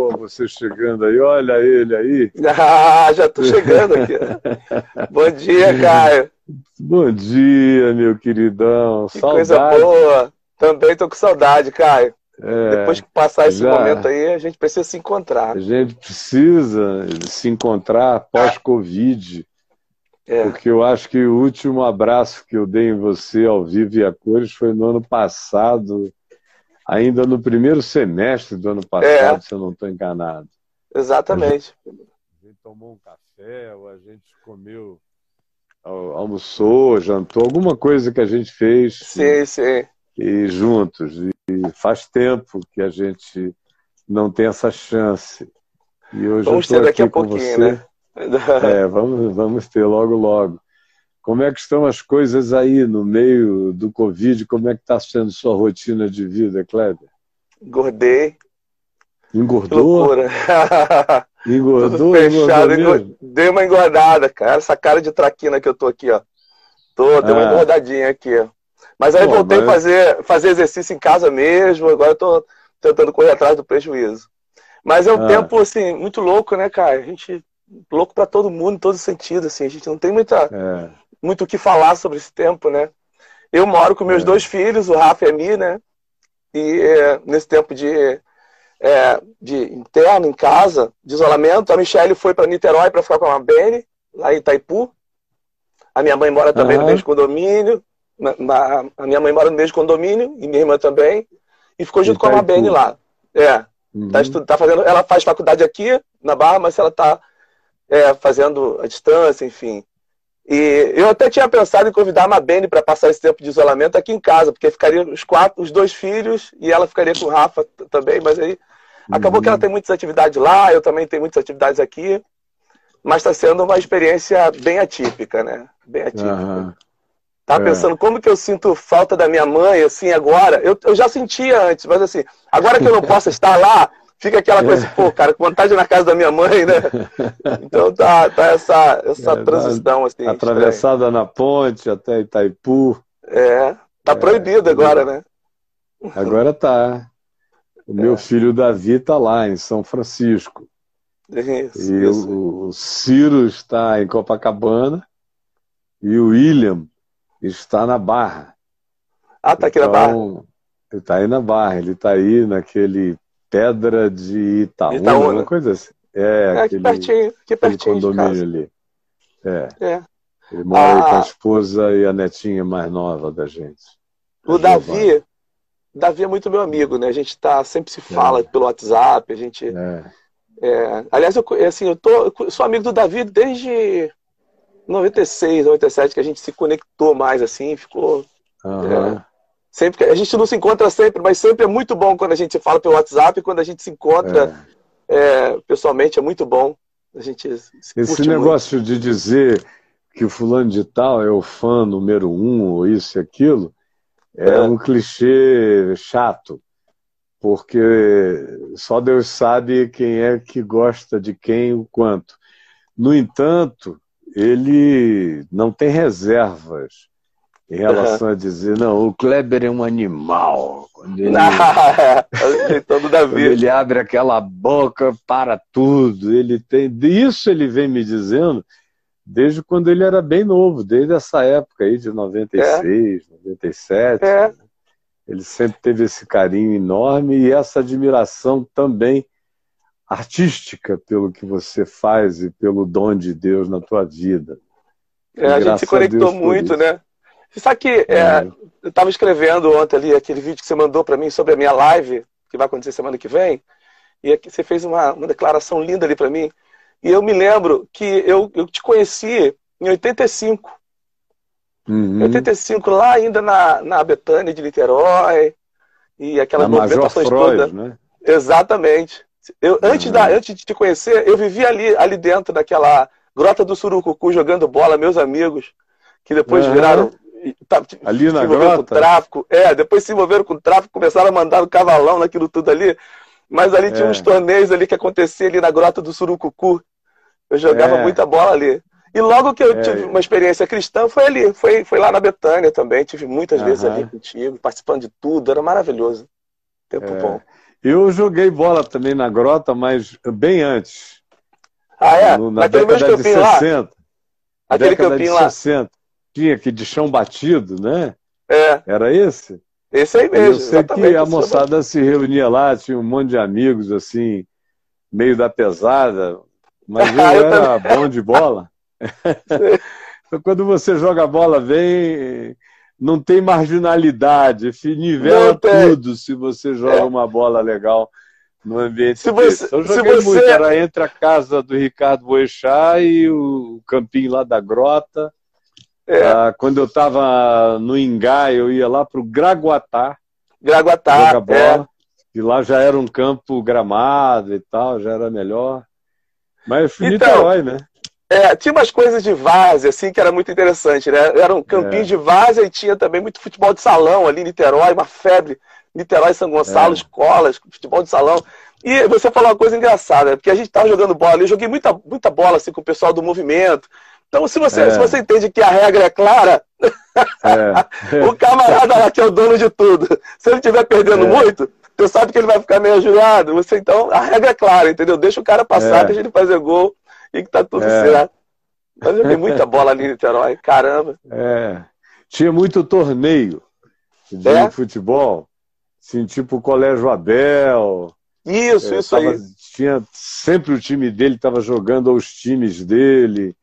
você chegando aí, olha ele aí. Ah, já tô chegando aqui. Bom dia, Caio. Bom dia, meu queridão. Que saudade. coisa boa. Também tô com saudade, Caio. É, Depois que passar esse já, momento aí, a gente precisa se encontrar. A gente precisa se encontrar pós-Covid. É. Porque eu acho que o último abraço que eu dei em você ao vivo e a cores foi no ano passado, ainda no primeiro semestre do ano passado, é. se eu não estou enganado. Exatamente. A gente, a gente, tomou um café, ou a gente comeu, almoçou, jantou, alguma coisa que a gente fez. Sim, sim. E juntos. E faz tempo que a gente não tem essa chance. E hoje Vamos ter daqui a pouquinho, você. né? É, vamos, vamos ter logo, logo. Como é que estão as coisas aí no meio do Covid? Como é que está sendo sua rotina de vida, Kleber? Engordei. Engordou? Engordou? Fechado. Engordou Dei uma engordada, cara. Essa cara de traquina que eu tô aqui, ó. Tô, dei ah. uma engordadinha aqui, ó. Mas aí Pô, voltei a mas... fazer, fazer exercício em casa mesmo. Agora eu tô tentando correr atrás do prejuízo. Mas é um ah. tempo, assim, muito louco, né, cara? A gente louco para todo mundo, em todo sentido, assim. A gente não tem muita, é. muito o que falar sobre esse tempo, né? Eu moro com meus é. dois filhos, o Rafa e a Mi, né? E é, nesse tempo de, é, de interno, em casa, de isolamento, a Michelle foi para Niterói para ficar com a Bene, lá em Itaipu. A minha mãe mora também uhum. no mesmo condomínio. Na, na, a minha mãe mora no mesmo condomínio, e minha irmã também. E ficou junto Itaipu. com a Mabene lá. É. Tá uhum. Tá, tá fazendo, ela faz faculdade aqui, na Barra, mas ela tá é, fazendo a distância, enfim. E eu até tinha pensado em convidar a Mabene para passar esse tempo de isolamento aqui em casa, porque ficaria os quatro, os dois filhos, e ela ficaria com o Rafa também, mas aí acabou uhum. que ela tem muitas atividades lá, eu também tenho muitas atividades aqui, mas está sendo uma experiência bem atípica, né? Bem atípica. Uhum. Tava é. pensando como que eu sinto falta da minha mãe, assim, agora. Eu, eu já sentia antes, mas assim, agora que eu não posso estar lá, fica aquela coisa, pô, cara, com vontade na casa da minha mãe, né? Então tá, tá essa, essa é, transição, assim. Atravessada na ponte até Itaipu. É, tá é, proibido agora, né? Agora tá. O meu é. filho Davi tá lá em São Francisco. Isso, e isso. O, o Ciro está em Copacabana e o William está na Barra. Ah, tá aqui então, na Barra? Ele está aí na Barra, ele está aí naquele Pedra de Itaúna, Itaúna. uma coisa assim. É, é aquele, aqui pertinho, aqui pertinho condomínio ali. É. é. Ele mora ah, com a esposa e a netinha mais nova da gente. O Davi, Davi é muito meu amigo, né? A gente tá, sempre se fala é. pelo WhatsApp, a gente. É. É, aliás, eu, assim, eu, tô, eu sou amigo do Davi desde 96, 97, que a gente se conectou mais, assim, ficou. Uhum. Sempre a gente não se encontra sempre, mas sempre é muito bom quando a gente fala pelo WhatsApp, quando a gente se encontra é. É, pessoalmente, é muito bom. A gente Esse negócio muito. de dizer que o fulano de tal é o fã número um, ou isso e aquilo, é, é um clichê chato, porque só Deus sabe quem é que gosta de quem o quanto. No entanto, ele não tem reservas em relação uhum. a dizer, não, o Kleber é um animal. Quando ele, quando ele abre aquela boca para tudo, ele tem. Isso ele vem me dizendo desde quando ele era bem novo, desde essa época aí de 96, é. 97. É. Ele sempre teve esse carinho enorme e essa admiração também artística pelo que você faz e pelo dom de Deus na tua vida. É, a gente se conectou muito, né? Você sabe que é, é. eu estava escrevendo ontem ali aquele vídeo que você mandou para mim sobre a minha live, que vai acontecer semana que vem, e você fez uma, uma declaração linda ali para mim. E eu me lembro que eu, eu te conheci em 85. Uhum. Em 85, lá ainda na, na Betânia de Niterói, e aquelas na movimentações todas. Né? Exatamente. Eu, antes, uhum. da, antes de te conhecer, eu vivia ali, ali dentro daquela grota do Surucucu jogando bola, meus amigos, que depois uhum. viraram Tá, ali na grota? Com tráfico. É, depois se envolveram com o tráfico, começaram a mandar o cavalão naquilo tudo ali. Mas ali é. tinha uns torneios ali que acontecia ali na grota do Surucucu. Eu jogava é. muita bola ali. E logo que eu é. tive uma experiência cristã foi ali, foi, foi lá na Betânia também. Tive muitas vezes ali contigo, participando de tudo, era maravilhoso. Tempo é. bom. Eu joguei bola também na grota, mas bem antes. Ah, é? No, na Naquele década de 60. Lá? Aquele década campinho de 60. Tinha aqui de chão batido, né? É. Era esse? Esse aí mesmo. Eu sei que a moçada se reunia lá, tinha um monte de amigos, assim, meio da pesada, mas eu, eu era também. bom de bola. então, quando você joga bola bem, não tem marginalidade, nivela tudo se você joga é. uma bola legal no ambiente se você, Eu joguei você... muito, era entre a casa do Ricardo Boechat e o campinho lá da Grota. É. Ah, quando eu estava no Ingá, eu ia lá para o Graguatá. Graguatá, bola, é. E lá já era um campo gramado e tal, já era melhor. Mas eu fui então, Niterói, né? É, tinha umas coisas de várzea, assim, que era muito interessante, né? Era um campinho é. de várzea e tinha também muito futebol de salão ali em Niterói, uma febre. Niterói, São Gonçalo, é. escolas, futebol de salão. E você falou uma coisa engraçada, porque a gente estava jogando bola, eu joguei muita, muita bola assim, com o pessoal do movimento. Então, se você, é. se você entende que a regra é clara, é. o camarada lá que é o dono de tudo, se ele estiver perdendo é. muito, você sabe que ele vai ficar meio ajudado. Você, então, a regra é clara, entendeu? Deixa o cara passar, é. deixa ele fazer gol e que tá tudo é. certo. Mas eu vi muita bola ali em Niterói, caramba. É. Tinha muito torneio de é? futebol, assim, tipo o Colégio Abel. Isso, isso tava, aí. Tinha sempre o time dele estava jogando aos times dele.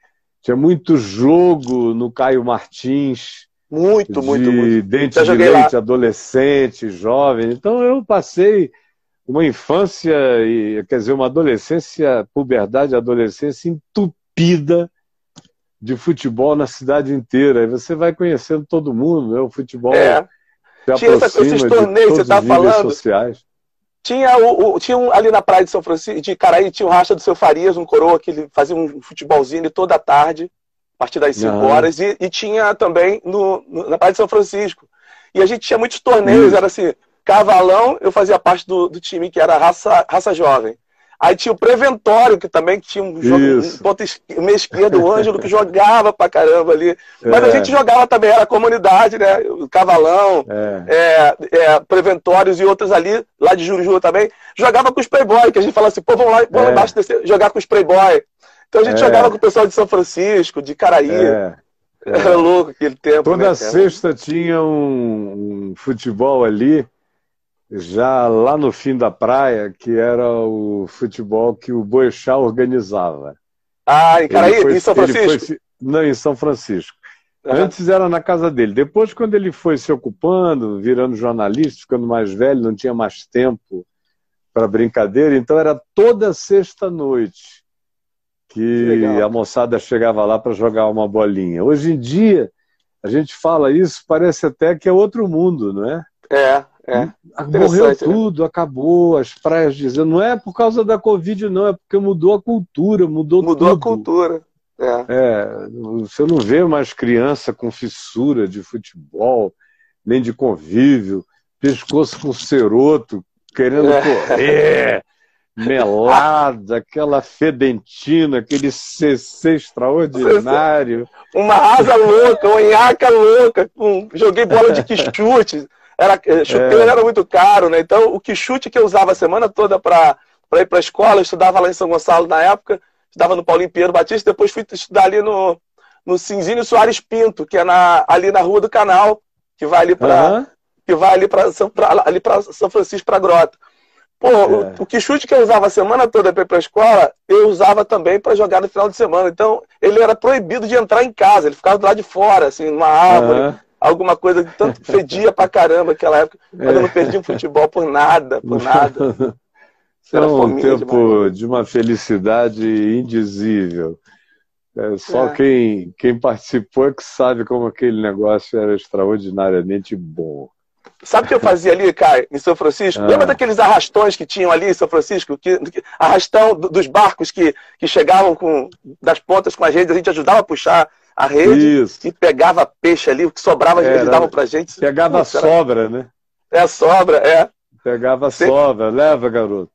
Tinha muito jogo no Caio Martins. Muito, muito, muito. Dente de leite, lá. adolescente, jovem. Então eu passei uma infância, e, quer dizer, uma adolescência, puberdade, adolescência entupida de futebol na cidade inteira. Aí você vai conhecendo todo mundo, né? O futebol é. Tinha essa, esses torneios que você está falando. Sociais. Tinha, o, o, tinha um, ali na praia de São Francisco, de Caraí, tinha o Racha do Seu Farias, um coroa que ele fazia um futebolzinho toda tarde, a partir das 5 horas, e, e, tinha também no, no, na praia de São Francisco. E a gente tinha muitos torneios, era assim, Cavalão, eu fazia parte do, do time que era raça, raça jovem. Aí tinha o Preventório, que também tinha um, jogo, um ponto meio esquerdo, o Ângelo, que jogava pra caramba ali. Mas é. a gente jogava também, era a comunidade, né? O Cavalão, é. É, é Preventórios e outros ali, lá de Juruju também. Jogava com os Playboy, que a gente falava assim, pô, vamos lá, vamos lá é. embaixo descer, jogar com os Playboy. Então a gente é. jogava com o pessoal de São Francisco, de Caraí. É. Era louco aquele tempo. Toda né, sexta tinha um, um futebol ali já lá no fim da praia, que era o futebol que o Boechat organizava. Ah, em Caraí, foi, em São Francisco? Foi, não, em São Francisco. Uhum. Antes era na casa dele. Depois, quando ele foi se ocupando, virando jornalista, ficando mais velho, não tinha mais tempo para brincadeira, então era toda sexta-noite que, que a moçada chegava lá para jogar uma bolinha. Hoje em dia, a gente fala isso, parece até que é outro mundo, não é? É, é, Morreu né? tudo, né? acabou, as praias dizendo. Não é por causa da Covid, não, é porque mudou a cultura, mudou, mudou tudo. a cultura. É. é. você não vê mais criança com fissura de futebol, nem de convívio, pescoço com ceroto, querendo é. correr, melada, aquela fedentina, aquele CC extraordinário. Uma asa louca, uma nhaca louca, joguei bola de quichute. Era, eh, chuteira é. era muito caro, né? Então, o que chute que eu usava a semana toda para ir para a escola, eu estudava lá em São Gonçalo na época, estudava no Paulinho Pinheiro Batista, depois fui estudar ali no, no Cinzinho Soares Pinto, que é na, ali na Rua do Canal, que vai ali para uhum. que vai ali para São, ali para São Francisco para Grota. Pô, é. o, o que chute que eu usava a semana toda para ir para a escola, eu usava também para jogar no final de semana. Então, ele era proibido de entrar em casa, ele ficava do lado de fora, assim, numa árvore. Uhum alguma coisa que tanto fedia pra caramba naquela época, mas eu não perdi um futebol por nada, por nada. Era um tempo demais. de uma felicidade indizível. É, só é. Quem, quem participou é que sabe como aquele negócio era extraordinariamente bom. Sabe o que eu fazia ali, Caio, em São Francisco? Ah. Lembra daqueles arrastões que tinham ali em São Francisco? Que, que, arrastão dos barcos que, que chegavam com, das pontas com as redes, a gente ajudava a puxar a rede Isso. e pegava peixe ali, o que sobrava Era, eles davam pra gente. Pegava Isso, sobra, era... né? É, sobra, é. Pegava sempre... sobra, leva, garoto.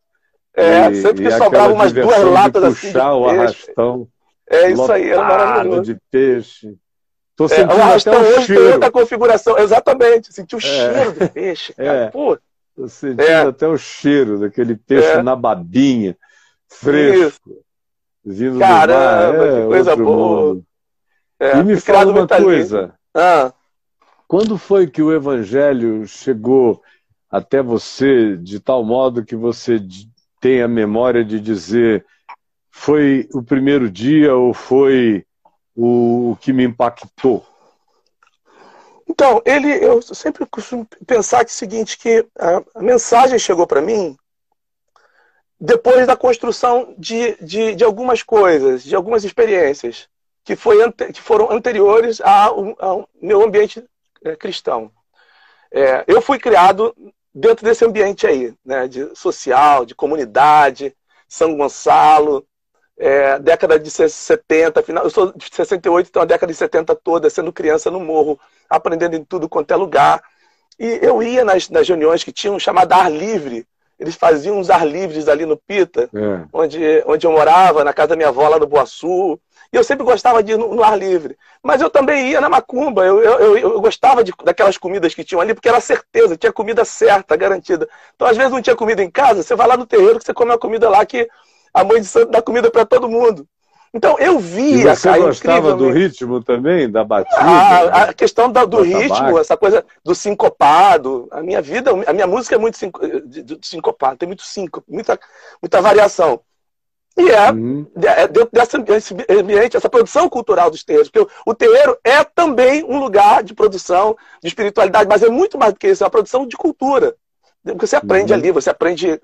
É, e, sempre que sobrava umas duas latas assim. Puxar o arrastão. É isso aí, era maravilhoso. de peixe. Tô sentindo é, o arrastão hoje cheiro. tem outra configuração, exatamente. Senti o é. cheiro do peixe, cara. É. Pô, Tô sentindo é. até o cheiro daquele peixe é. na babinha, fresco, Isso. vindo Caramba, do mar. É, que coisa boa. É, e me fala uma coisa. Ah. Quando foi que o evangelho chegou até você de tal modo que você tem a memória de dizer foi o primeiro dia ou foi o que me impactou? Então, ele, eu sempre costumo pensar que é o seguinte, que a, mensagem chegou para mim depois da construção de, de, de, algumas coisas, de algumas experiências que, foi, que foram anteriores ao, ao meu ambiente é, cristão. É, eu fui criado dentro desse ambiente aí, né, de social, de comunidade, São Gonçalo, é, década de 70, final, eu sou de 68, então a década de 70 toda, sendo criança no morro, aprendendo em tudo quanto é lugar. E eu ia nas, nas reuniões que tinham chamado Ar Livre. Eles faziam uns ar livres ali no Pita, é. onde, onde eu morava, na casa da minha avó lá no Boaçu. E eu sempre gostava de ir no, no ar livre. Mas eu também ia na macumba. Eu, eu, eu, gostava de, daquelas comidas que tinham ali, porque era certeza, tinha comida certa, garantida. Então, às vezes, não tinha comida em casa, você vai lá no terreiro que você come uma comida lá que a mãe de santo dá comida para todo mundo. Então eu via. E você cara, gostava do ritmo também, da batida? Ah, a questão da, do ritmo, essa coisa do sincopado. A minha vida, a minha música é muito sincopado, tem muito sinco, muita, muita variação. E é, uhum. é dentro desse ambiente, essa produção cultural dos terreiros. Porque o terreiro é também um lugar de produção, de espiritualidade, mas é muito mais do que isso, é uma produção de cultura. Porque você aprende uhum. ali, você aprende.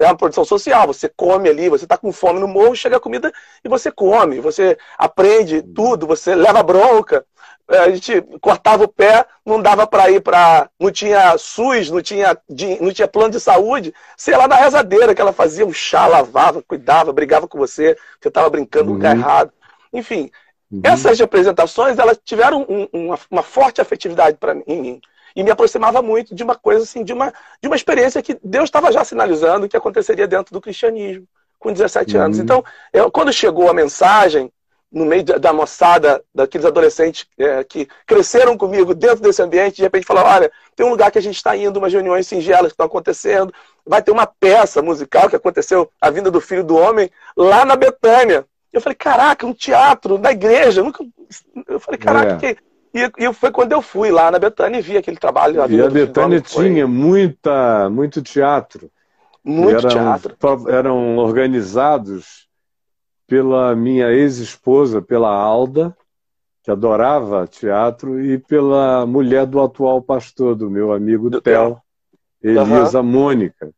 É uma produção social, você come ali, você está com fome no morro, chega a comida e você come. Você aprende uhum. tudo, você leva bronca. É, a gente cortava o pé, não dava para ir para. Não tinha SUS, não tinha, não tinha plano de saúde. Sei lá, na rezadeira que ela fazia um chá, lavava, cuidava, brigava com você, você estava brincando no lugar uhum. errado. Enfim, uhum. essas representações elas tiveram um, uma, uma forte afetividade para mim e me aproximava muito de uma coisa assim, de uma, de uma experiência que Deus estava já sinalizando que aconteceria dentro do cristianismo com 17 uhum. anos. Então, eu, quando chegou a mensagem, no meio da moçada, daqueles adolescentes é, que cresceram comigo dentro desse ambiente, de repente falaram, olha, tem um lugar que a gente está indo, umas reuniões singelas que estão acontecendo, vai ter uma peça musical que aconteceu, a vinda do Filho do Homem, lá na Betânia. Eu falei, caraca, um teatro na igreja. Eu, nunca... eu falei, caraca, é. que e, e, foi quando eu fui lá na Betânia e vi aquele trabalho. E a Betânia tinha muita, muito teatro. Muito eram, teatro. Eram organizados pela minha ex-esposa, pela Alda, que adorava teatro, e pela mulher do atual pastor, do meu amigo do Theo, Elisa uhum. Mônica.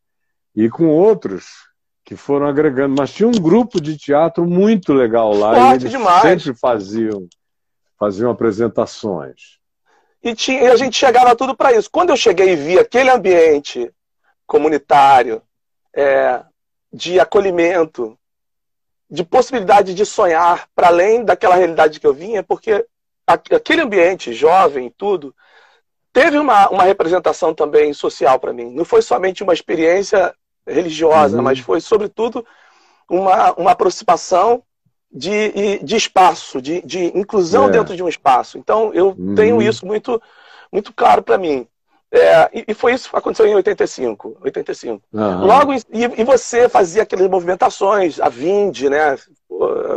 E com outros que foram agregando. Mas tinha um grupo de teatro muito legal lá. Forte e eles demais. sempre faziam faziam apresentações. E, tinha, e a gente chegava tudo para isso. Quando eu cheguei e vi aquele ambiente comunitário, é, de acolhimento, de possibilidade de sonhar para além daquela realidade que eu vinha, porque aquele ambiente jovem, tudo, teve uma, uma representação também social para mim. Não foi somente uma experiência religiosa, uhum. mas foi, sobretudo, uma, uma aproximação de, de espaço, de, de inclusão é. dentro de um espaço. Então, eu uhum. tenho isso muito, muito claro para mim. É, e, e, foi isso que aconteceu em 85. 85. Uhum. Logo, e, e, você fazia aquelas movimentações, a VIND, né?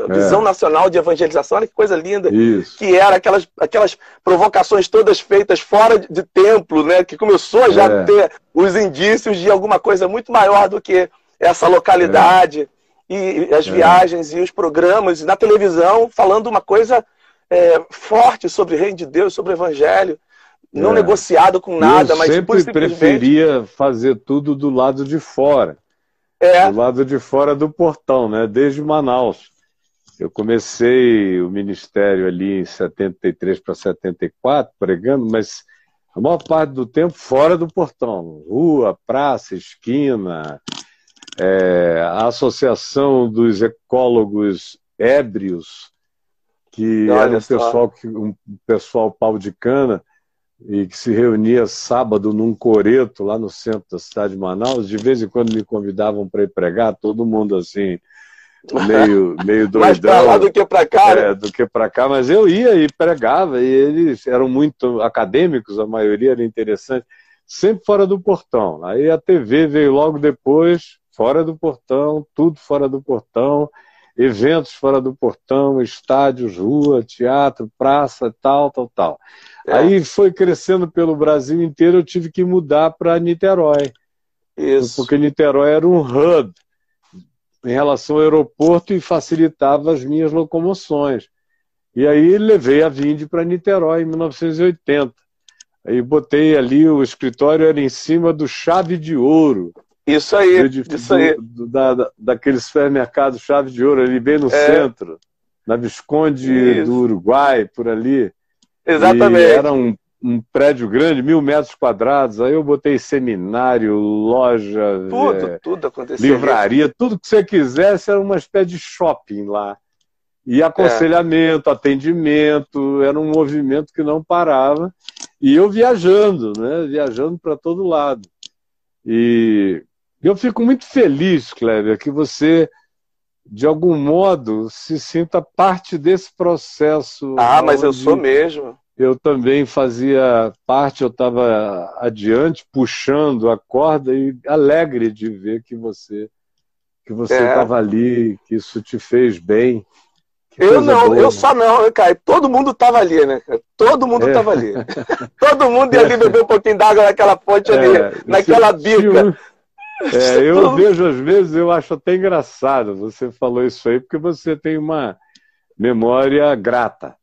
A Visão é. Nacional de Evangelização, olha que coisa linda. Isso. Que era aquelas, aquelas provocações todas feitas fora de, de templo, né? Que começou já é. a ter os indícios de alguma coisa muito maior do que essa localidade. É e as é. viagens e os programas na televisão falando uma coisa é, forte sobre o reino de Deus, sobre o evangelho, não é. negociado com nada, eu mas sempre preferia fazer tudo do lado de fora. É. Do lado de fora do portão, né? Desde Manaus. Eu comecei o ministério ali em 73 para 74, pregando, mas a maior parte do tempo fora do portão. Rua, praça, esquina, é, a Associação dos Ecólogos Ébrios, que Olha era um pessoal, que, um pessoal pau de cana, e que se reunia sábado num coreto lá no centro da cidade de Manaus. De vez em quando me convidavam para ir pregar, todo mundo assim, meio, meio doidão. Mais para lá do que para cá. É, né? do que para cá, mas eu ia e pregava, e eles eram muito acadêmicos, a maioria era interessante. sempre fora do portão. Aí a TV veio logo depois, fora do portão, tudo fora do portão, eventos fora do portão, estádios, rua, teatro, praça, tal, tal, tal. É. Aí foi crescendo pelo Brasil inteiro, eu tive que mudar para Niterói. Isso. Porque Niterói era um hub em relação ao aeroporto e facilitava as minhas locomoções. E aí levei a Vinde para Niterói em 1980. Aí botei ali, o escritório era em cima do Chave de Ouro. Isso aí, do, isso aí. Do, da, da, daquele supermercado Chave de Ouro, ali bem no é. centro, na Visconde isso. do Uruguai, por ali. Exatamente. E era um, um prédio grande, mil metros quadrados. Aí eu botei seminário, loja, tudo, é, tudo acontecia. Livraria, tudo que você quisesse, era uma espécie de shopping lá. E aconselhamento, é. atendimento, era um movimento que não parava. E eu viajando, né? Viajando para todo lado. E eu fico muito feliz, Kleber, que você, de algum modo, se sinta parte desse processo. Ah, mas eu sou mesmo. Eu também fazia parte, eu estava adiante, puxando a corda e alegre de ver que você que você estava é. ali, que isso te fez bem. Eu não, boa, eu só não, cara. Todo mundo tava ali, né? Todo mundo é. tava ali. Todo mundo ia ali beber um pouquinho d'água naquela fonte ali, é, naquela bica. É, eu vejo às vezes, eu acho até engraçado. Você falou isso aí porque você tem uma memória grata.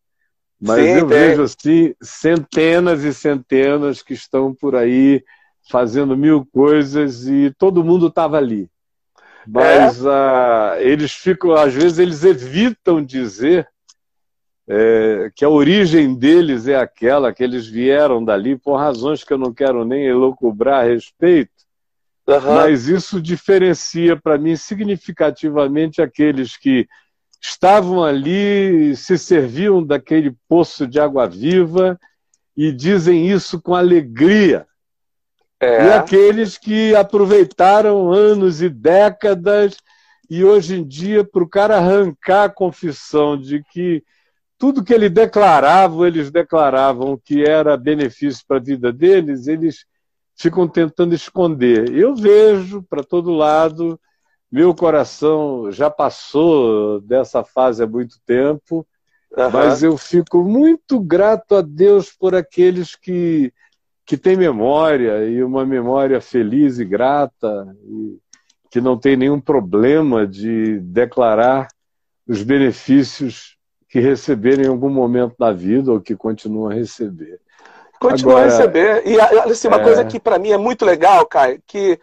Mas Sim, eu tem. vejo assim centenas e centenas que estão por aí fazendo mil coisas e todo mundo estava ali. Mas é. uh, eles ficam, às vezes, eles evitam dizer é, que a origem deles é aquela, que eles vieram dali por razões que eu não quero nem elocubrar a respeito. Uhum. Mas isso diferencia para mim significativamente aqueles que estavam ali, se serviam daquele poço de água viva e dizem isso com alegria. É. E aqueles que aproveitaram anos e décadas e hoje em dia, para o cara arrancar a confissão de que tudo que ele declarava, eles declaravam que era benefício para a vida deles, eles ficam tentando esconder. Eu vejo para todo lado, meu coração já passou dessa fase há muito tempo, uhum. mas eu fico muito grato a Deus por aqueles que que tem memória e uma memória feliz e grata, e que não tem nenhum problema de declarar os benefícios que receberam em algum momento da vida ou que continuam a receber. Continua Agora, a receber. E assim, uma é... coisa que para mim é muito legal, Caio, que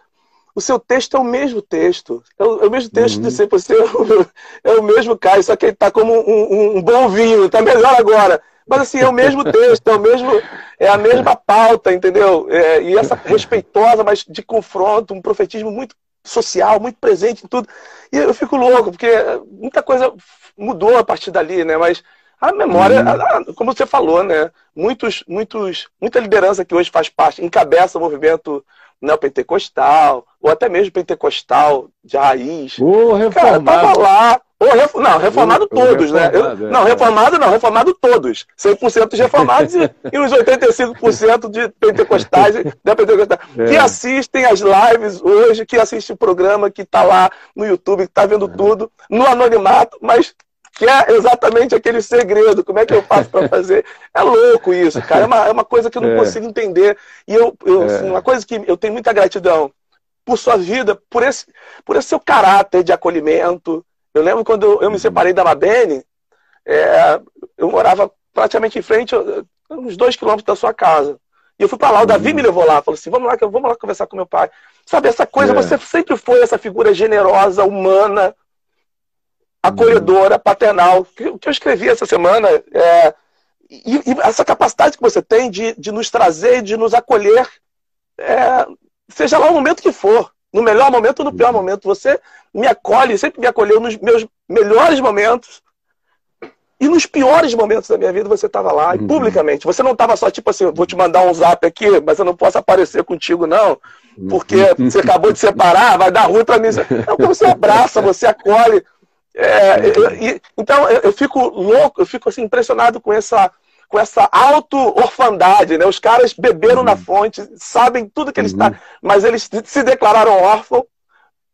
o seu texto é o mesmo texto. É o, é o mesmo texto uhum. de sempre. Você é o mesmo Caio, só que ele está como um, um, um bom vinho, está melhor agora. Mas assim, é o mesmo texto, é, o mesmo, é a mesma pauta, entendeu? É, e essa respeitosa, mas de confronto, um profetismo muito social, muito presente em tudo. E eu fico louco, porque muita coisa mudou a partir dali, né? Mas a memória, uhum. como você falou, né? Muitos, muitos, muita liderança que hoje faz parte, encabeça o movimento neopentecostal, ou até mesmo pentecostal de raiz. O reformado. Cara, tava lá, Ref... Não, reformado todos, né? Eu... É, não, reformado não, reformado todos. 100% de reformados e, e uns 85% de pentecostais, de pentecostais é. que assistem as lives hoje, que assistem o programa, que está lá no YouTube, que está vendo é. tudo, no anonimato, mas que é exatamente aquele segredo. Como é que eu faço para fazer? É louco isso, cara. É uma, é uma coisa que eu não é. consigo entender. E eu, eu é. assim, uma coisa que eu tenho muita gratidão por sua vida, por esse, por esse seu caráter de acolhimento, eu lembro quando eu me separei da Mabene, é, eu morava praticamente em frente, uns dois quilômetros da sua casa. E eu fui para lá, o Davi me levou lá, falou assim: vamos lá, vamos lá conversar com meu pai. Sabe, essa coisa, é. você sempre foi essa figura generosa, humana, acolhedora, paternal. O que eu escrevi essa semana é. E, e, essa capacidade que você tem de, de nos trazer, de nos acolher, é, seja lá o momento que for no melhor momento ou no pior momento. Você me acolhe, sempre me acolheu nos meus melhores momentos. E nos piores momentos da minha vida você estava lá, uhum. publicamente. Você não estava só tipo assim, vou te mandar um zap aqui, mas eu não posso aparecer contigo, não, porque uhum. você acabou de separar, vai dar ruim para mim. Então você abraça, você acolhe. É, eu, e, então eu, eu, fico louco, eu fico assim, impressionado com essa, com essa auto-orfandade, né? Os caras beberam uhum. na fonte, sabem tudo que eles estão, uhum. mas eles se declararam órfãos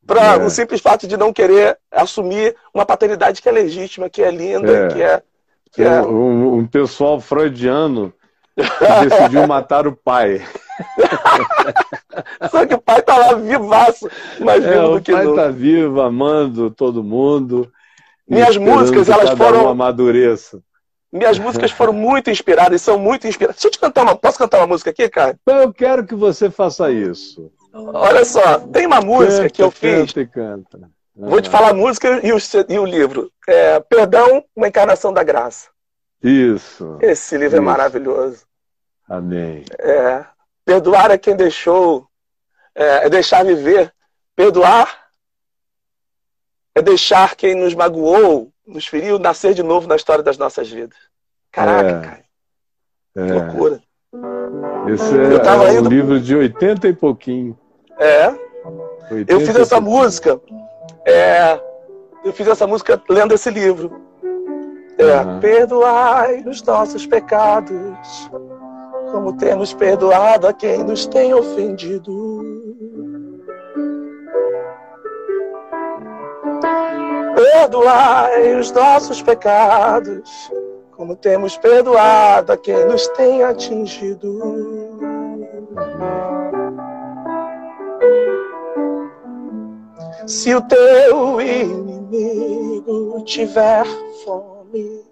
para é. o simples fato de não querer assumir uma paternidade que é legítima, que é linda, é. que é. Que é... Um, um pessoal freudiano que decidiu matar o pai. Só que o pai tá lá vivaço, mais é, vivo do que O pai nunca. tá vivo, amando todo mundo. Minhas músicas, elas foram. Um amadureça. Minhas músicas foram muito inspiradas e são muito inspiradas. Deixa eu te cantar uma. Posso cantar uma música aqui, cara? Eu quero que você faça isso. Olha só, tem uma música canta, que eu fiz. Canta e canta. Ah. Vou te falar a música e o, e o livro. É, Perdão, uma encarnação da graça. Isso. Esse livro é isso. é maravilhoso. Amém. É, perdoar é quem deixou, é, é deixar viver. Perdoar é deixar quem nos magoou, nos feriu, nascer de novo na história das nossas vidas. Caraca, é. cara. É. Que loucura. Esse é, eu tava é um livro de 80 e pouquinho. É. Eu fiz essa música. É, eu fiz essa música lendo esse livro. É, uhum. Perdoai os nossos pecados, como temos perdoado a quem nos tem ofendido. Perdoai os nossos pecados, como temos perdoado a quem nos tem atingido. Se o teu inimigo tiver fome,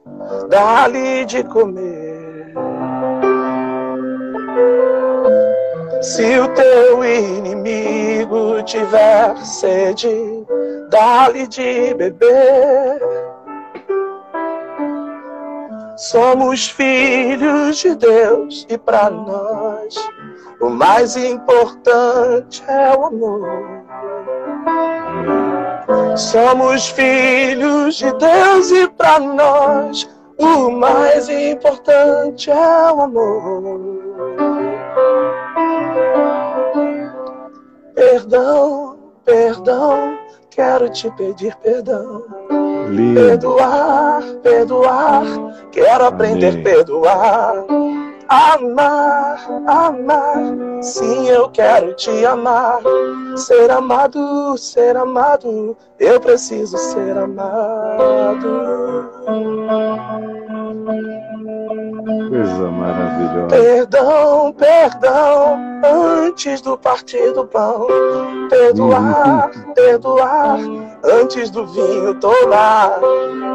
dá-lhe de comer. Se o teu inimigo tiver sede, dá-lhe de beber. Somos filhos de Deus e para nós o mais importante é o amor. Somos filhos de Deus e para nós o mais importante é o amor. Perdão, perdão, quero te pedir perdão. Lindo. Perdoar, perdoar, quero aprender a perdoar. Amar, amar, sim, eu quero te amar. Ser amado, ser amado, eu preciso ser amado. Coisa maravilhosa. Perdão, perdão, antes do partir do pão. Perdoar, perdoar, antes do vinho tomar.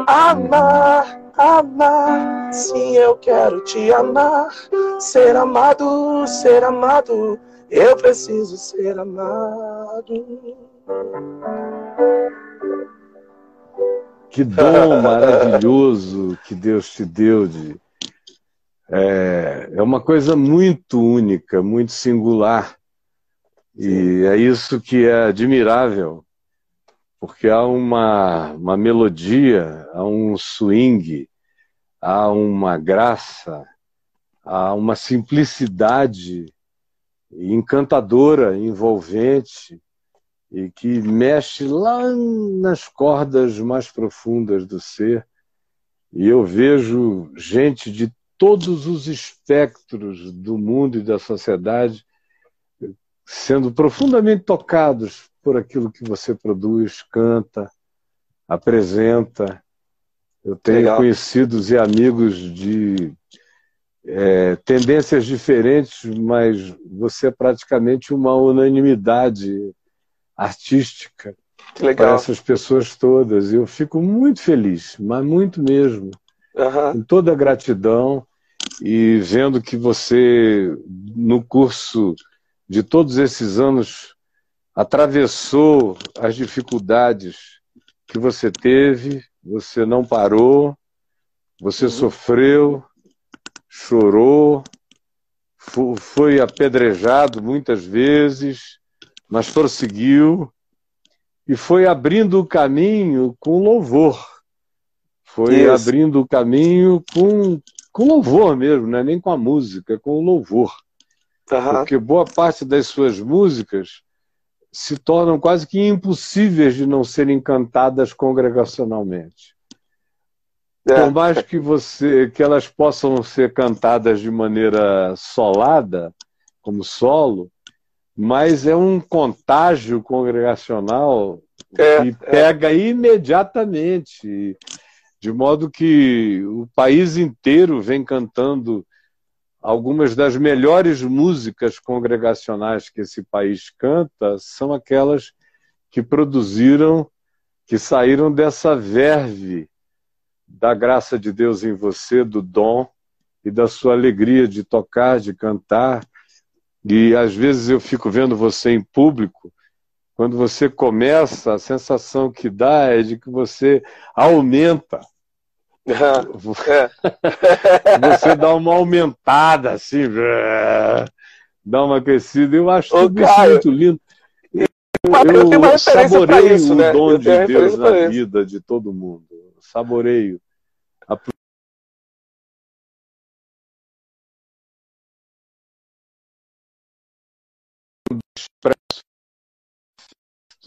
Amar amar. Sim, eu quero te amar. Ser amado, ser amado. Eu preciso ser amado. Que dom maravilhoso que Deus te deu de. É, é uma coisa muito única, muito singular. E é isso que é admirável porque há uma, uma melodia, há um swing, há uma graça, há uma simplicidade encantadora, envolvente, e que mexe lá nas cordas mais profundas do ser. E eu vejo gente de todos os espectros do mundo e da sociedade sendo profundamente tocados por aquilo que você produz, canta, apresenta. Eu tenho Legal. conhecidos e amigos de é, tendências diferentes, mas você é praticamente uma unanimidade artística para essas pessoas todas. Eu fico muito feliz, mas muito mesmo. Uhum. Com toda a gratidão e vendo que você, no curso de todos esses anos atravessou as dificuldades que você teve, você não parou, você uhum. sofreu, chorou, foi apedrejado muitas vezes, mas prosseguiu e foi abrindo o caminho com louvor. Foi Isso. abrindo o caminho com, com louvor mesmo, não é nem com a música, com o louvor. Uhum. Porque boa parte das suas músicas se tornam quase que impossíveis de não serem cantadas congregacionalmente. É. Por mais que você que elas possam ser cantadas de maneira solada, como solo, mas é um contágio congregacional é, que é. pega é. imediatamente, de modo que o país inteiro vem cantando algumas das melhores músicas congregacionais que esse país canta são aquelas que produziram, que saíram dessa verve da graça de Deus em você, do dom e da sua alegria de tocar, de cantar. E às vezes eu fico vendo você em público, quando você começa, a sensação que dá é de que você aumenta. É. você dá uma aumentada, assim, dá uma crescida. Eu acho Ô, tudo isso muito lindo. Eu, eu, eu saboreio isso, o né? dom de Deus na vida de todo mundo. Saboreio a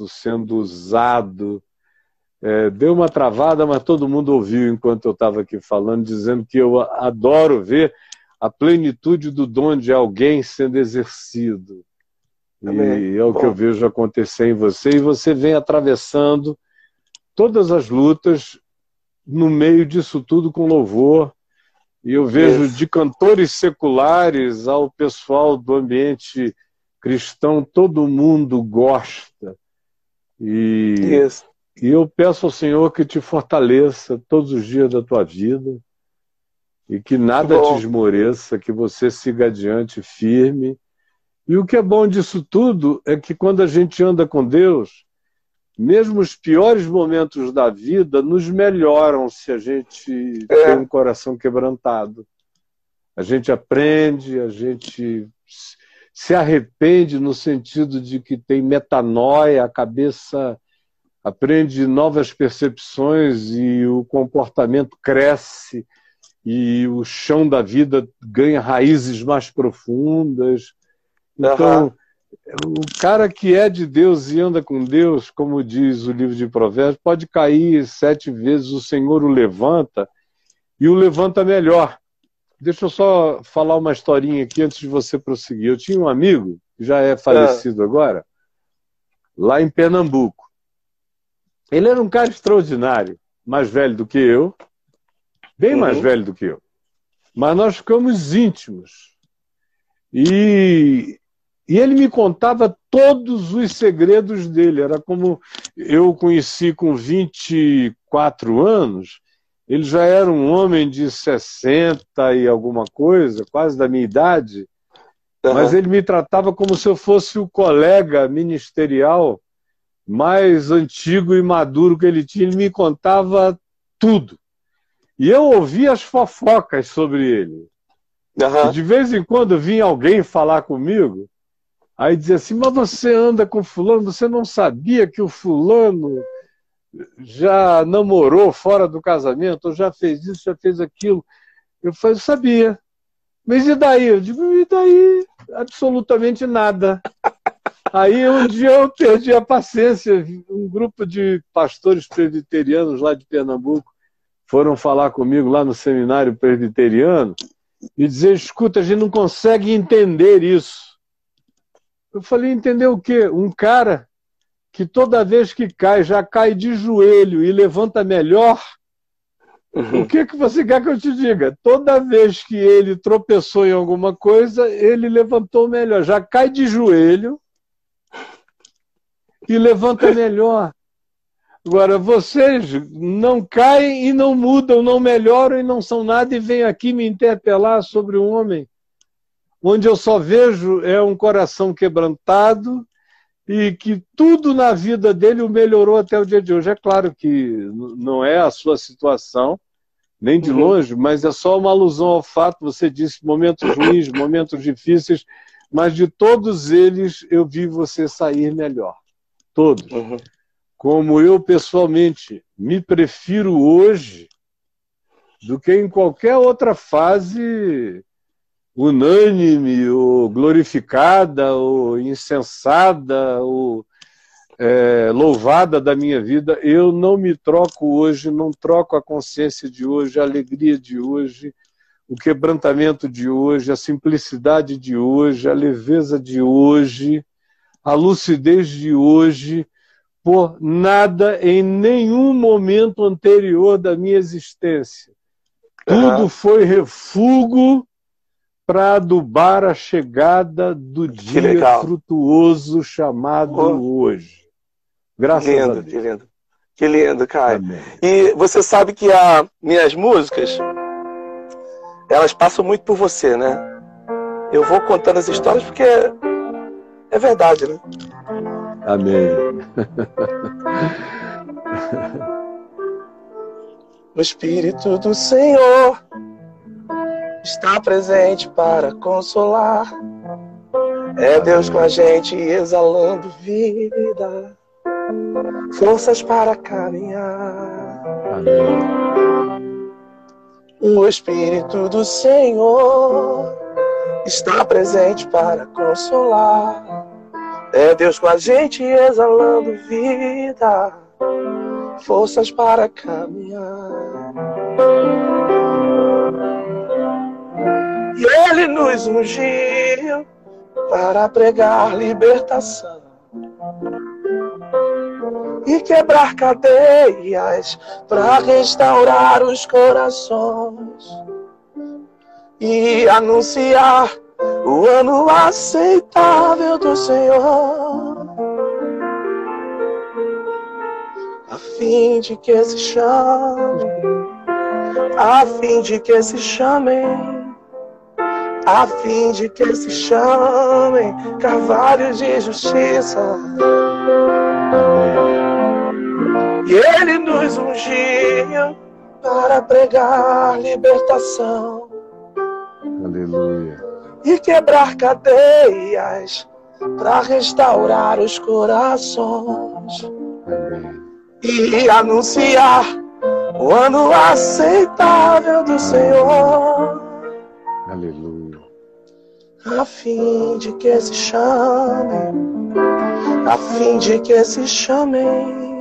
sendo usado. É, deu uma travada, mas todo mundo ouviu enquanto eu estava aqui falando, dizendo que eu adoro ver a plenitude do dom de alguém sendo exercido. E é o Bom. que eu vejo acontecer em você. E você vem atravessando todas as lutas no meio disso tudo com louvor. E eu vejo Isso. de cantores seculares ao pessoal do ambiente cristão, todo mundo gosta. E, Isso. E eu peço ao Senhor que te fortaleça todos os dias da tua vida e que nada te esmoreça, que você siga adiante firme. E o que é bom disso tudo é que quando a gente anda com Deus, mesmo os piores momentos da vida nos melhoram se a gente é. tem um coração quebrantado. A gente aprende, a gente se arrepende no sentido de que tem metanoia, a cabeça aprende novas percepções e o comportamento cresce e o chão da vida ganha raízes mais profundas. Então, uhum o cara que é de Deus e anda com Deus, como diz o livro de Provérbios, pode cair sete vezes, o Senhor o levanta e o levanta melhor. Deixa eu só falar uma historinha aqui antes de você prosseguir. Eu tinha um amigo, já é falecido é. agora, lá em Pernambuco. Ele era um cara extraordinário, mais velho do que eu, bem uhum. mais velho do que eu. Mas nós ficamos íntimos. E e ele me contava todos os segredos dele. Era como eu o conheci com 24 anos, ele já era um homem de 60 e alguma coisa, quase da minha idade, uhum. mas ele me tratava como se eu fosse o colega ministerial mais antigo e maduro que ele tinha. Ele me contava tudo. E eu ouvia as fofocas sobre ele. Uhum. de vez em quando vinha alguém falar comigo Aí dizia assim, mas você anda com fulano, você não sabia que o fulano já namorou fora do casamento, ou já fez isso, já fez aquilo. Eu falei, sabia. Mas e daí? Eu digo, e daí? Absolutamente nada. Aí um dia eu perdi a paciência. Um grupo de pastores presbiterianos lá de Pernambuco foram falar comigo lá no seminário presbiteriano e dizer, escuta, a gente não consegue entender isso. Eu falei, entendeu o quê? Um cara que toda vez que cai, já cai de joelho e levanta melhor. O que, que você quer que eu te diga? Toda vez que ele tropeçou em alguma coisa, ele levantou melhor. Já cai de joelho e levanta melhor. Agora, vocês não caem e não mudam, não melhoram e não são nada e vêm aqui me interpelar sobre um homem onde eu só vejo é um coração quebrantado e que tudo na vida dele o melhorou até o dia de hoje. É claro que não é a sua situação, nem de uhum. longe, mas é só uma alusão ao fato, você disse momentos ruins, momentos difíceis, mas de todos eles eu vi você sair melhor. Todos. Uhum. Como eu pessoalmente me prefiro hoje do que em qualquer outra fase unânime, ou glorificada, ou insensada, ou é, louvada da minha vida. Eu não me troco hoje, não troco a consciência de hoje, a alegria de hoje, o quebrantamento de hoje, a simplicidade de hoje, a leveza de hoje, a lucidez de hoje, por nada em nenhum momento anterior da minha existência. Tudo uhum. foi refúgio para adubar a chegada do dia frutuoso chamado oh. hoje. Graças lindo, a Deus. Que lindo, que lindo, Caio. Amém. E você sabe que as minhas músicas, elas passam muito por você, né? Eu vou contando as histórias porque é verdade, né? Amém. o Espírito do Senhor está presente para consolar. É Deus com a gente exalando vida, forças para caminhar. Amém. O Espírito do Senhor está presente para consolar. É Deus com a gente exalando vida, forças para caminhar. E Ele nos ungiu para pregar libertação e quebrar cadeias para restaurar os corações e anunciar o ano aceitável do Senhor, a fim de que se chame, a fim de que se chamem, a fim de que se chamem carvalhos de justiça. E ele nos ungiu para pregar libertação. Aleluia. E quebrar cadeias para restaurar os corações. Amém. E anunciar o ano aceitável do Senhor. Aleluia. A fim de que se chamem, a fim de que se chamem,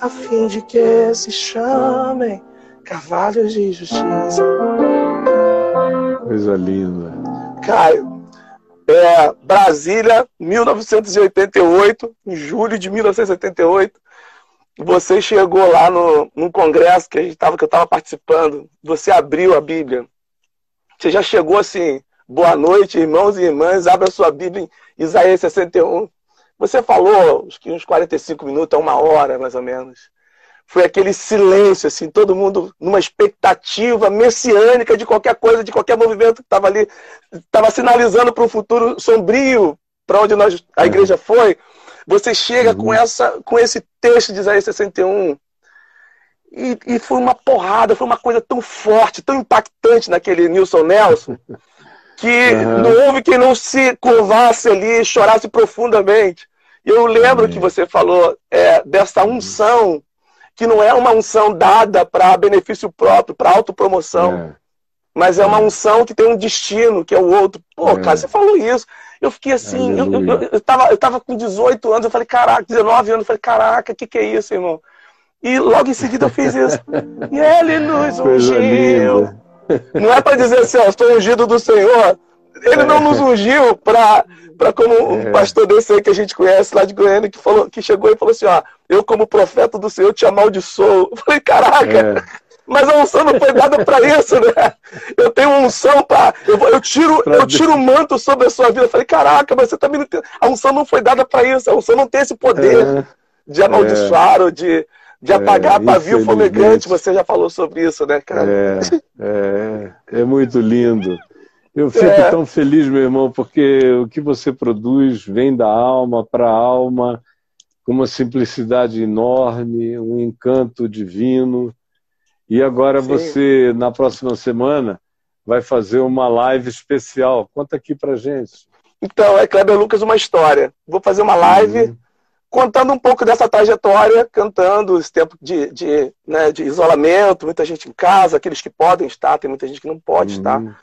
a fim de que se chamem carvalhos de justiça. Coisa linda. Caio, é, Brasília, 1988, em julho de 1988. Você chegou lá no, num congresso que, a gente tava, que eu estava participando. Você abriu a Bíblia. Você já chegou assim, boa noite, irmãos e irmãs, abra sua Bíblia em Isaías 61. Você falou que uns 45 minutos, uma hora mais ou menos foi aquele silêncio, assim, todo mundo numa expectativa messiânica de qualquer coisa, de qualquer movimento que estava ali, estava sinalizando para um futuro sombrio, para onde nós, a é. igreja foi. Você chega uhum. com, essa, com esse texto de Isaías 61 e, e foi uma porrada, foi uma coisa tão forte, tão impactante naquele Nilson Nelson, que uhum. não houve quem não se curvasse ali, chorasse profundamente. E eu lembro uhum. que você falou é, dessa unção que não é uma unção dada para benefício próprio, para autopromoção. É. Mas é uma unção que tem um destino, que é o outro. Pô, é. cara, você falou isso. Eu fiquei assim, eu, eu, eu, tava, eu tava com 18 anos, eu falei, caraca, 19 anos, eu falei, caraca, o que, que é isso, irmão? E logo em seguida eu fiz isso. E ele nos ungiu. Não é para dizer assim, ó, estou ungido do Senhor. Ele não nos ungiu para para como um é. pastor desse aí que a gente conhece lá de Goiânia, que, falou, que chegou e falou assim: ó, eu, como profeta do Senhor, te amaldiçoo. Eu falei, caraca! É. Mas a unção não foi dada para isso, né? Eu tenho unção para. Eu, eu, tiro, eu tiro o manto sobre a sua vida. Eu falei, caraca, mas você também não tem. A unção não foi dada para isso. A unção não tem esse poder é. de amaldiçoar é. ou de, de apagar é, pavio fumegante. Você já falou sobre isso, né, cara? É, é, é muito lindo. Eu fico é. tão feliz, meu irmão, porque o que você produz vem da alma para a alma, com uma simplicidade enorme, um encanto divino. E agora Sim. você, na próxima semana, vai fazer uma live especial. Conta aqui pra gente. Então, é Kleber Lucas uma história. Vou fazer uma live uhum. Contando um pouco dessa trajetória, cantando esse tempo de, de, né, de isolamento, muita gente em casa, aqueles que podem estar, tem muita gente que não pode uhum. estar.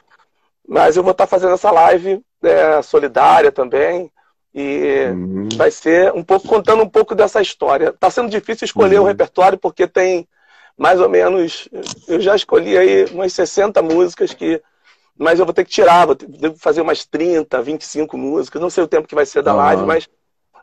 Mas eu vou estar fazendo essa live é, solidária também. E uhum. vai ser um pouco contando um pouco dessa história. Está sendo difícil escolher uhum. o repertório porque tem mais ou menos. Eu já escolhi aí umas 60 músicas que. Mas eu vou ter que tirar, vou ter, fazer umas 30, 25 músicas. Não sei o tempo que vai ser da uhum. live, mas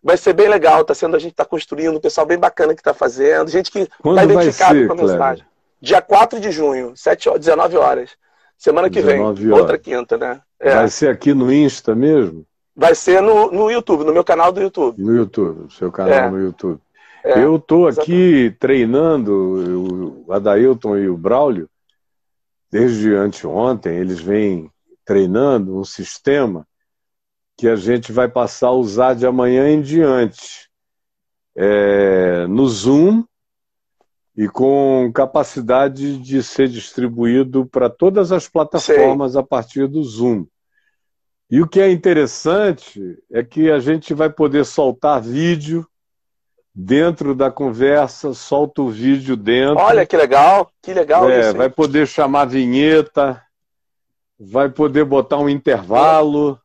vai ser bem legal. Tá sendo, a gente está construindo, um pessoal bem bacana que está fazendo, gente que está identificado com a mensagem. Dia 4 de junho, 7, 19 horas. Semana que vem, horas. outra quinta, né? É. Vai ser aqui no Insta mesmo? Vai ser no, no YouTube, no meu canal do YouTube. No YouTube, seu canal é. no YouTube. É, eu estou aqui treinando o Adailton e o Braulio, desde anteontem, eles vêm treinando um sistema que a gente vai passar a usar de amanhã em diante. É, no Zoom, e com capacidade de ser distribuído para todas as plataformas Sim. a partir do Zoom. E o que é interessante é que a gente vai poder soltar vídeo dentro da conversa, solta o vídeo dentro. Olha que legal, que legal é, isso. Vai poder chamar vinheta, vai poder botar um intervalo.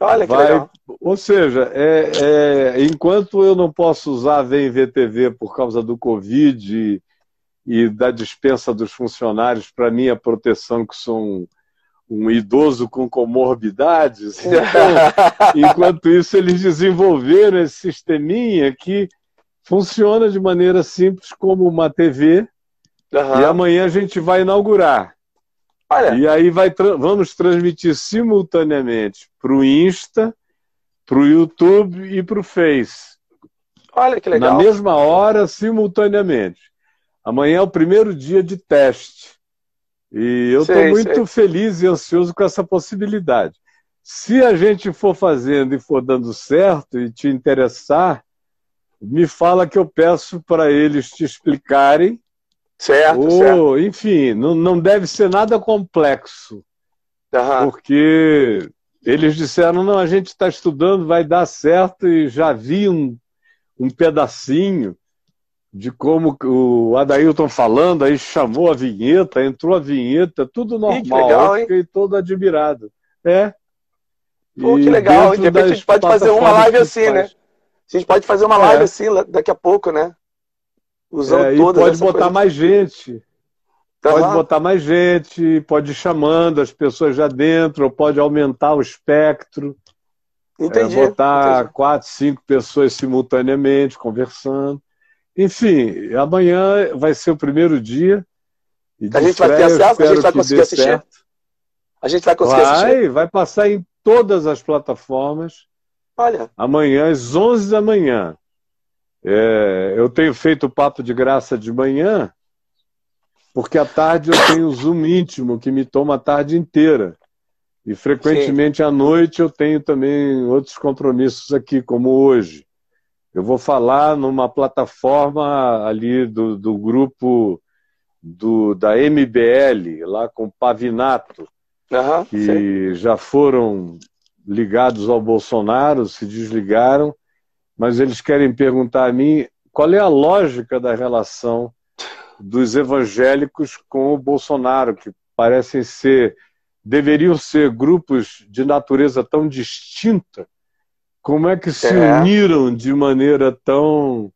Olha que vai... legal. Ou seja, é, é, enquanto eu não posso usar a VMVTV por causa do Covid e, e da dispensa dos funcionários para minha proteção, que sou um, um idoso com comorbidades, então, enquanto isso eles desenvolveram esse sisteminha que funciona de maneira simples como uma TV uhum. e amanhã a gente vai inaugurar. Olha. E aí vai vamos transmitir simultaneamente para o Insta, para o YouTube e para o Face. Olha que legal. Na mesma hora, simultaneamente. Amanhã é o primeiro dia de teste. E eu estou muito sei. feliz e ansioso com essa possibilidade. Se a gente for fazendo e for dando certo e te interessar, me fala que eu peço para eles te explicarem Certo, Ou, certo. Enfim, não, não deve ser nada complexo. Uhum. Porque eles disseram, não, a gente está estudando, vai dar certo, e já vi um, um pedacinho de como o Adailton falando, aí chamou a vinheta, entrou a vinheta, tudo normal. que legal, hein? fiquei todo admirado. É. Pô, que legal. De repente a gente pode fazer uma live assim, né? A gente pode fazer uma live é. assim daqui a pouco, né? É, todas pode botar coisa. mais gente. Tá pode lá. botar mais gente, pode ir chamando as pessoas já dentro, ou pode aumentar o espectro. Entendi. É, botar entendi. quatro, cinco pessoas simultaneamente conversando. Enfim, amanhã vai ser o primeiro dia. a gente vai ter acesso, a gente vai conseguir assistir. Certo. A gente vai conseguir vai, assistir. Vai passar em todas as plataformas. Olha. Amanhã, às 11 da manhã. É, eu tenho feito o papo de graça de manhã, porque à tarde eu tenho o Zoom íntimo, que me toma a tarde inteira. E frequentemente Sim. à noite eu tenho também outros compromissos aqui, como hoje. Eu vou falar numa plataforma ali do, do grupo do, da MBL, lá com Pavinato, uhum, que sim. já foram ligados ao Bolsonaro, se desligaram mas eles querem perguntar a mim qual é a lógica da relação dos evangélicos com o Bolsonaro, que parecem ser, deveriam ser grupos de natureza tão distinta. Como é que se é. uniram de maneira tão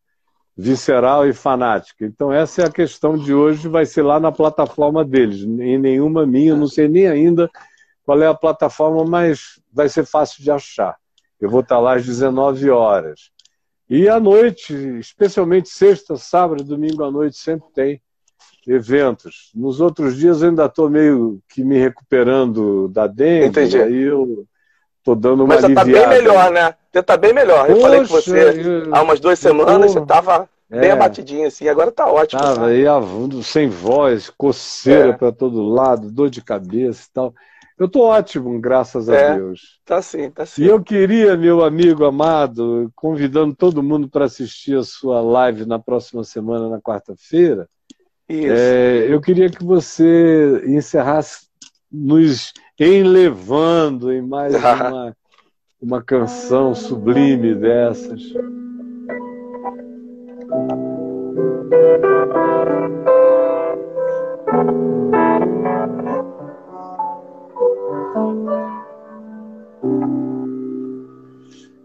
visceral e fanática? Então, essa é a questão de hoje, vai ser lá na plataforma deles, em nenhuma minha, não sei nem ainda qual é a plataforma, mas vai ser fácil de achar. Eu vou estar lá às 19 horas. E à noite, especialmente sexta, sábado, domingo à noite, sempre tem eventos. Nos outros dias eu ainda estou meio que me recuperando da dengue, Entendi. aí eu estou dando uma Mas você está bem melhor, né? Você está bem melhor. Poxa, eu falei que você, eu... há umas duas semanas, tô... você estava é, bem abatidinho assim, agora está ótimo. Estava aí sem voz, coceira é. para todo lado, dor de cabeça e tal. Eu estou ótimo, graças é, a Deus. Tá sim, tá sim. E eu queria, meu amigo amado, convidando todo mundo para assistir a sua live na próxima semana, na quarta-feira. É, eu queria que você encerrasse nos enlevando em mais uma, uma canção sublime dessas.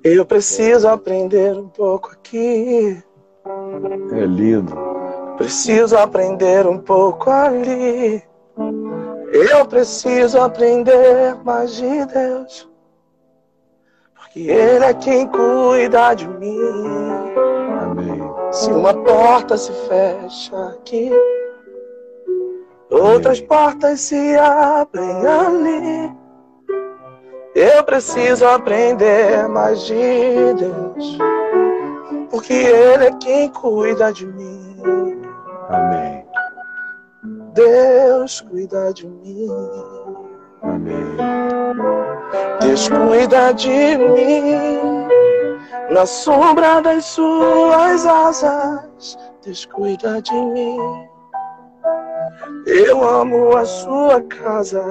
Eu preciso aprender um pouco aqui. É lindo. Preciso aprender um pouco ali. Eu preciso aprender mais de Deus. Porque Ele é quem cuida de mim. Amém. Se uma porta se fecha aqui, outras Amém. portas se abrem ali. Eu preciso aprender mais de Deus, porque Ele é quem cuida de mim. Amém. Deus cuida de mim. Amém. Deus cuida de mim. Na sombra das suas asas, Deus cuida de mim. Eu amo a sua casa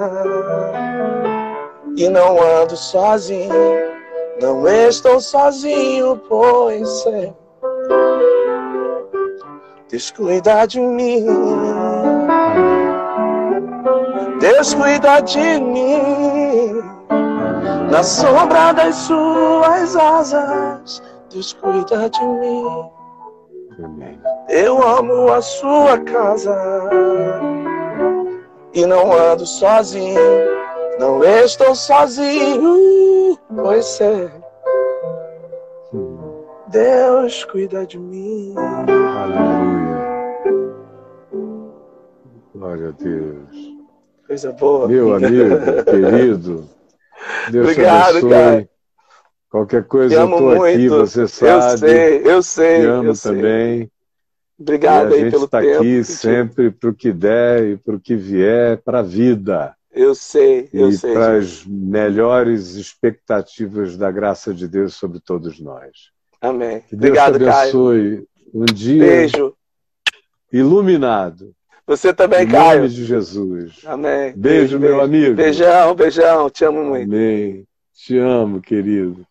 e não ando sozinho, não estou sozinho, pois sei. Descuida de mim, descuida de mim. Na sombra das suas asas, descuida de mim. Eu amo a sua casa e não ando sozinho não estou sozinho, pois é. Deus cuida de mim. Aleluia. Glória a Deus. Coisa boa. Meu amigo, querido. Deus Obrigado, te abençoe. cara. Qualquer coisa eu estou aqui, você sabe. Eu sei, eu sei. Te amo eu sei. também. Obrigado e aí pelo tá tempo. A gente está aqui sempre para o que der e para o que vier, para a vida. Eu sei, eu e sei. para as melhores expectativas da graça de Deus sobre todos nós. Amém. Que Deus Obrigado, te abençoe Caio. um dia Beijo. iluminado. Você também, em Caio. nome de Jesus. Amém. Beijo, meu amigo. Beijão, beijão. Te amo muito. Amém. Te amo, querido.